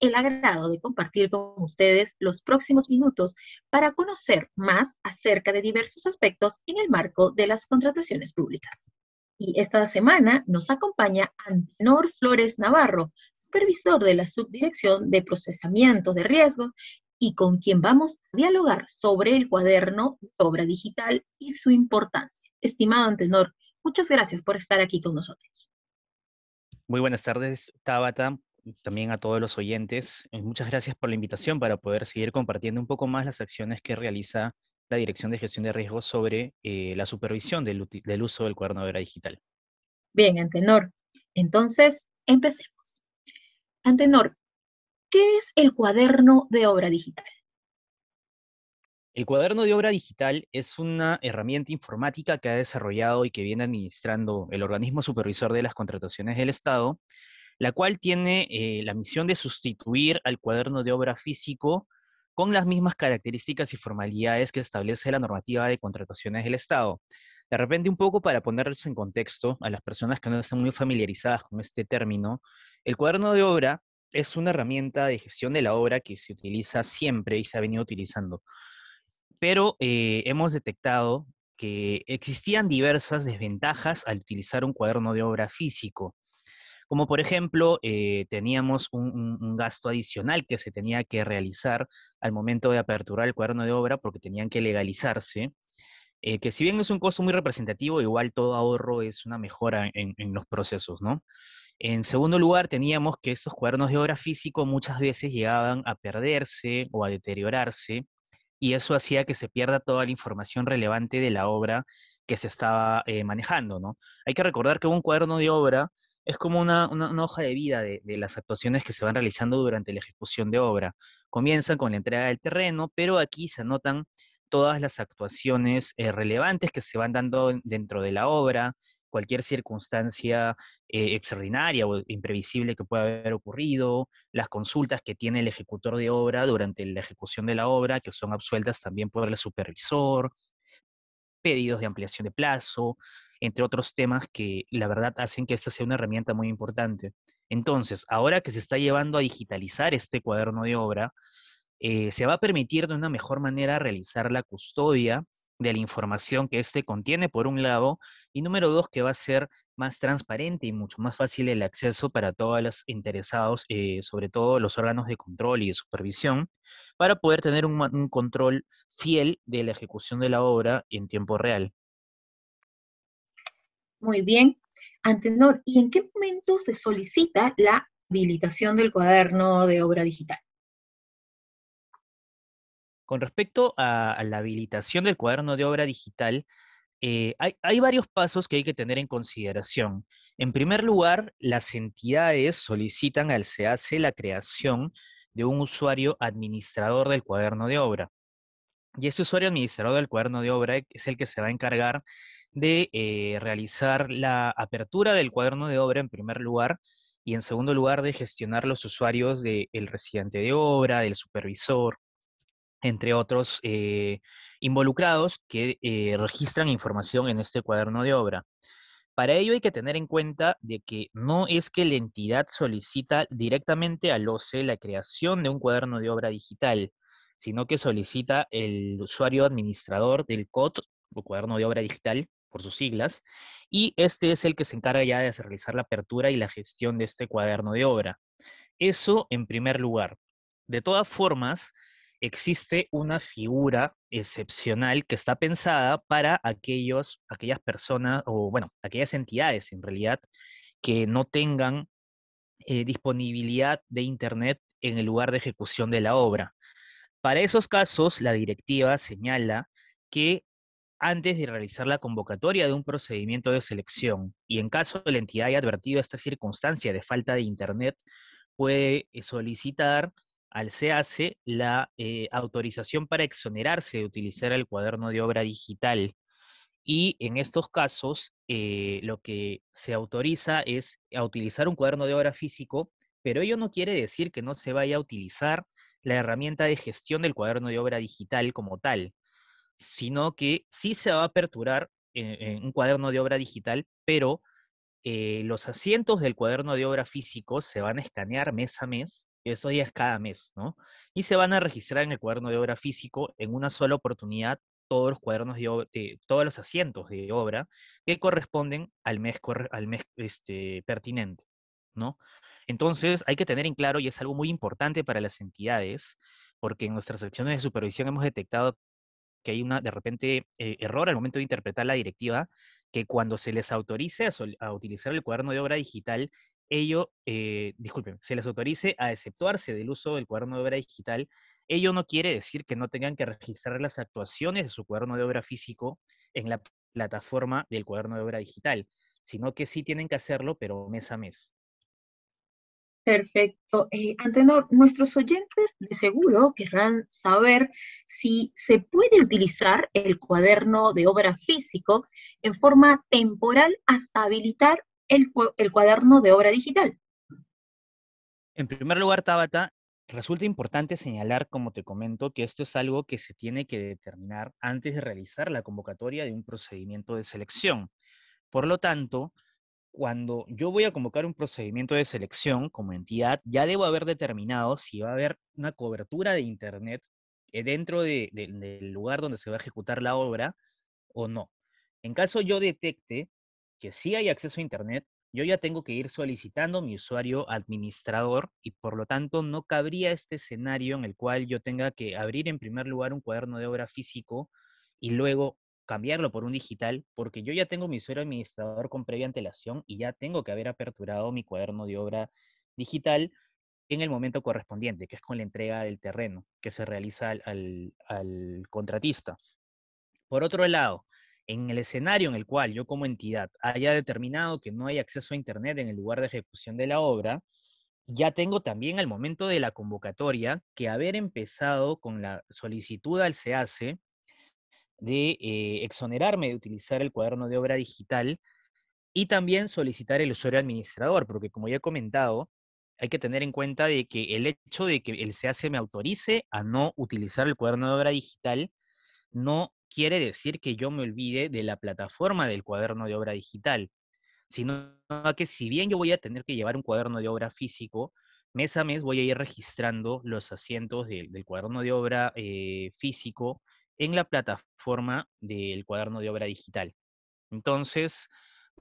el agrado de compartir con ustedes los próximos minutos para conocer más acerca de diversos aspectos en el marco de las contrataciones públicas. Y esta semana nos acompaña Antenor Flores Navarro, supervisor de la Subdirección de Procesamiento de Riesgos y con quien vamos a dialogar sobre el cuaderno de obra digital y su importancia. Estimado Antenor, muchas gracias por estar aquí con nosotros. Muy buenas tardes, Tabata también a todos los oyentes. Eh, muchas gracias por la invitación para poder seguir compartiendo un poco más las acciones que realiza la Dirección de Gestión de Riesgos sobre eh, la supervisión del, del, uso del cuaderno de obra digital. Bien, Antenor. Entonces, empecemos. Antenor, ¿qué es el cuaderno de obra digital? El cuaderno de obra digital es una herramienta informática que ha desarrollado y que viene administrando el organismo supervisor de las contrataciones del Estado la cual tiene eh, la misión de sustituir al cuaderno de obra físico con las mismas características y formalidades que establece la normativa de contrataciones del Estado. De repente, un poco para ponerlos en contexto a las personas que no están muy familiarizadas con este término, el cuaderno de obra es una herramienta de gestión de la obra que se utiliza siempre y se ha venido utilizando. Pero eh, hemos detectado que existían diversas desventajas al utilizar un cuaderno de obra físico como por ejemplo eh, teníamos un, gasto adicional que se tenía que realizar al momento de aperturar el cuaderno de obra porque tenían que legalizarse, eh, que si bien es un costo muy representativo, igual todo ahorro es una mejora en, los procesos, ¿no? En segundo lugar, teníamos que estos cuadernos de obra físico muchas veces llegaban a perderse o a deteriorarse y eso hacía que se pierda toda la información relevante de la obra que se estaba eh, manejando, ¿no? Hay que recordar que un cuaderno de obra es como una, hoja de vida de, las actuaciones que se van realizando durante la ejecución de obra. Comienzan con la entrega del terreno, pero aquí se anotan todas las actuaciones eh, relevantes que se van dando dentro de la obra, cualquier circunstancia eh, extraordinaria o imprevisible que pueda haber ocurrido, las consultas que tiene el ejecutor de obra durante la ejecución de la obra, que son absueltas también por el supervisor, pedidos de ampliación de plazo, entre otros temas que la verdad hacen que esta sea una herramienta muy importante. Entonces, ahora que se está llevando a digitalizar este cuaderno de obra, eh, se va a permitir de una mejor manera realizar la custodia de la información que éste contiene, por un lado, y número dos, que va a ser más transparente y mucho más fácil el acceso para todos los interesados, eh, sobre todo los órganos de control y de supervisión, para poder tener un control fiel de la ejecución de la obra en tiempo real. Muy bien. Antenor, ¿y en qué momento se solicita la habilitación del cuaderno de obra digital? Con respecto a, la habilitación del cuaderno de obra digital, eh, hay, varios pasos que hay que tener en consideración. En primer lugar, las entidades solicitan al SEACE la creación de un usuario administrador del cuaderno de obra. Y ese usuario administrador del cuaderno de obra es el que se va a encargar de eh, realizar la apertura del cuaderno de obra en primer lugar y en segundo lugar de gestionar los usuarios del residente de obra, del supervisor, entre otros eh, involucrados que eh, registran información en este cuaderno de obra. Para ello hay que tener en cuenta de que no es que la entidad solicita directamente al OCE la creación de un cuaderno de obra digital, sino que solicita el usuario administrador del COD o cuaderno de obra digital por sus siglas, y este es el que se encarga ya de realizar la apertura y la gestión de este cuaderno de obra. Eso en primer lugar. De todas formas, existe una figura excepcional que está pensada para aquellos, aquellas personas, o bueno, aquellas entidades en realidad, que no tengan eh, disponibilidad de Internet en el lugar de ejecución de la obra. Para esos casos, la directiva señala que antes de realizar la convocatoria de un procedimiento de selección y en caso de la entidad haya advertido esta circunstancia de falta de Internet, puede eh, solicitar al SEACE la eh, autorización para exonerarse de utilizar el cuaderno de obra digital. Y en estos casos, eh, lo que se autoriza es a utilizar un cuaderno de obra físico, pero ello no quiere decir que no se vaya a utilizar la herramienta de gestión del cuaderno de obra digital como tal, sino que sí se va a aperturar eh, un cuaderno de obra digital, pero eh, los asientos del cuaderno de obra físico se van a escanear mes a mes, eso ya es cada mes, ¿no? Y se van a registrar en el cuaderno de obra físico en una sola oportunidad todos los cuadernos de, todos los asientos de obra que corresponden al mes, al mes este, pertinente, ¿no? Entonces hay que tener en claro, y es algo muy importante para las entidades, porque en nuestras acciones de supervisión hemos detectado que hay una, de repente, eh, error al momento de interpretar la directiva, que cuando se les autorice a, utilizar el cuaderno de obra digital, ello, eh, disculpen, se les autorice a exceptuarse del uso del cuaderno de obra digital, ello no quiere decir que no tengan que registrar las actuaciones de su cuaderno de obra físico en la plataforma del cuaderno de obra digital, sino que sí tienen que hacerlo, pero mes a mes. Perfecto. Eh, Antenor, nuestros oyentes de seguro querrán saber si se puede utilizar el cuaderno de obra físico en forma temporal hasta habilitar el, el cuaderno de obra digital. En primer lugar, Tabata, resulta importante señalar, como te comento, que esto es algo que se tiene que determinar antes de realizar la convocatoria de un procedimiento de selección. Por lo tanto, cuando yo voy a convocar un procedimiento de selección como entidad, ya debo haber determinado si va a haber una cobertura de Internet eh, dentro del lugar donde se va a ejecutar la obra o no. En caso yo detecte que sí hay acceso a Internet, yo ya tengo que ir solicitando mi usuario administrador y por lo tanto no cabría este escenario en el cual yo tenga que abrir en primer lugar un cuaderno de obra físico y luego cambiarlo por un digital, porque yo ya tengo mi usuario administrador con previa antelación y ya tengo que haber aperturado mi cuaderno de obra digital en el momento correspondiente, que es con la entrega del terreno que se realiza al, al contratista. Por otro lado, en el escenario en el cual yo como entidad haya determinado que no hay acceso a Internet en el lugar de ejecución de la obra, ya tengo también al momento de la convocatoria que haber empezado con la solicitud al SEACE de eh, exonerarme de utilizar el cuaderno de obra digital y también solicitar el usuario administrador, porque como ya he comentado, hay que tener en cuenta de que el hecho de que el CAC me autorice a no utilizar el cuaderno de obra digital no quiere decir que yo me olvide de la plataforma del cuaderno de obra digital, sino que si bien yo voy a tener que llevar un cuaderno de obra físico, mes a mes voy a ir registrando los asientos del cuaderno de obra eh, físico en la plataforma del cuaderno de obra digital. Entonces,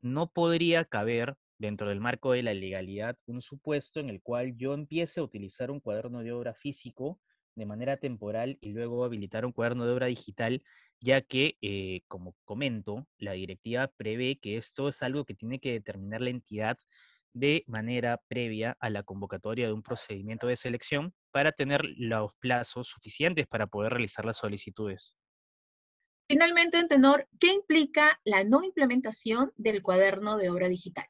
no podría caber dentro del marco de la legalidad un supuesto en el cual yo empiece a utilizar un cuaderno de obra físico de manera temporal y luego habilitar un cuaderno de obra digital, ya que, eh, como comento, la directiva prevé que esto es algo que tiene que determinar la entidad de manera previa a la convocatoria de un procedimiento de selección para tener los plazos suficientes para poder realizar las solicitudes. Finalmente, en tenor, ¿qué implica la no implementación del cuaderno de obra digital?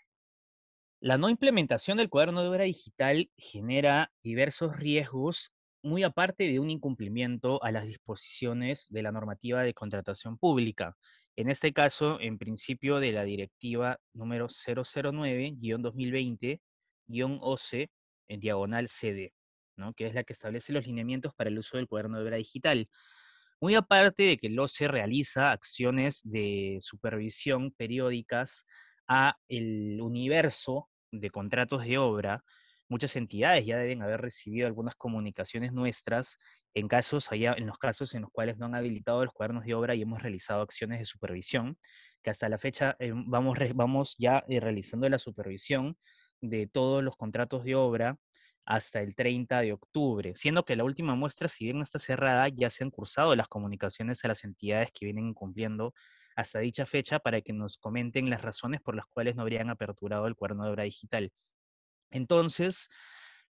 La no implementación del cuaderno de obra digital genera diversos riesgos, muy aparte de un incumplimiento a las disposiciones de la normativa de contratación pública. En este caso, en principio de la directiva número 009-2020-OCE en diagonal CD que es la que establece los lineamientos para el uso del cuaderno de obra digital. Muy aparte de que el OCE realiza acciones de supervisión periódicas a el universo de contratos de obra, muchas entidades ya deben haber recibido algunas comunicaciones nuestras en, casos allá, en los casos en los cuales no han habilitado los cuadernos de obra y hemos realizado acciones de supervisión, que hasta la fecha eh, vamos, vamos ya eh, realizando la supervisión de todos los contratos de obra hasta el 30 de octubre, siendo que la última muestra, si bien está cerrada, ya se han cursado las comunicaciones a las entidades que vienen cumpliendo hasta dicha fecha para que nos comenten las razones por las cuales no habrían aperturado el cuaderno de obra digital. Entonces,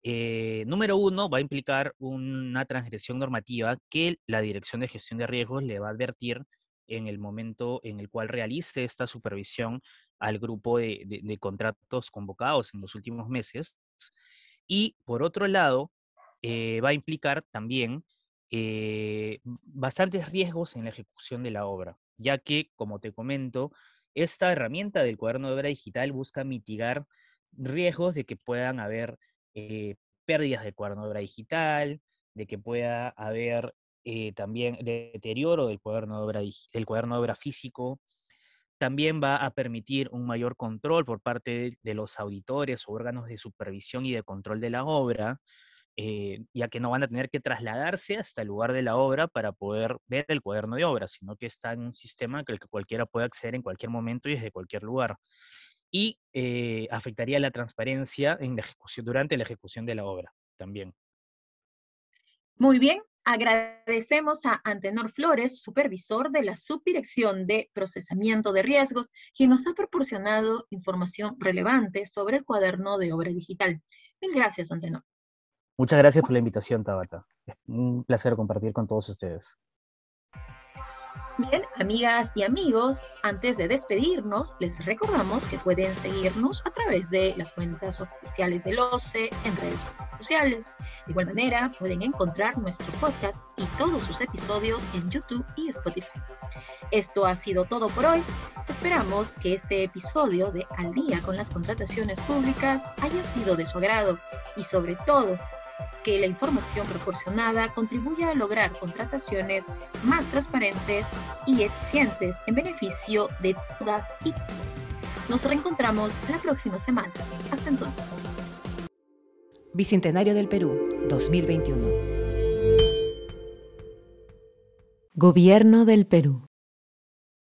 eh, número uno, va a implicar una transgresión normativa que la Dirección de Gestión de Riesgos le va a advertir en el momento en el cual realice esta supervisión al grupo de contratos convocados en los últimos meses. Y por otro lado, eh, va a implicar también eh, bastantes riesgos en la ejecución de la obra, ya que, como te comento, esta herramienta del cuaderno de obra digital busca mitigar riesgos de que puedan haber eh, pérdidas de obra digital, de que pueda haber también deterioro del cuaderno de obra, del cuaderno de obra físico, también va a permitir un mayor control por parte de los auditores o órganos de supervisión y de control de la obra, eh, ya que no van a tener que trasladarse hasta el lugar de la obra para poder ver el cuaderno de obra, sino que está en un sistema que cualquiera puede acceder en cualquier momento y desde cualquier lugar. Y eh, afectaría la transparencia en la ejecución, durante la ejecución de la obra también. Muy bien, Agradecemos a Antenor Flores, supervisor de la Subdirección de Procesamiento de Riesgos, quien nos ha proporcionado información relevante sobre el cuaderno de obra digital. Mil gracias, Antenor. Muchas gracias por la invitación, Tabata. Es un placer compartir con todos ustedes. Bien, amigas y amigos, antes de despedirnos, les recordamos que pueden seguirnos a través de las cuentas oficiales del OCE en redes sociales. De igual manera, pueden encontrar nuestro podcast y todos sus episodios en YouTube y Spotify. Esto ha sido todo por hoy. Esperamos que este episodio de Al día con las contrataciones públicas haya sido de su agrado y sobre todo que la información proporcionada contribuya a lograr contrataciones más transparentes y eficientes en beneficio de todas y todos. Nos reencontramos la próxima semana. Hasta entonces. Bicentenario del Perú, 2021. Gobierno del Perú.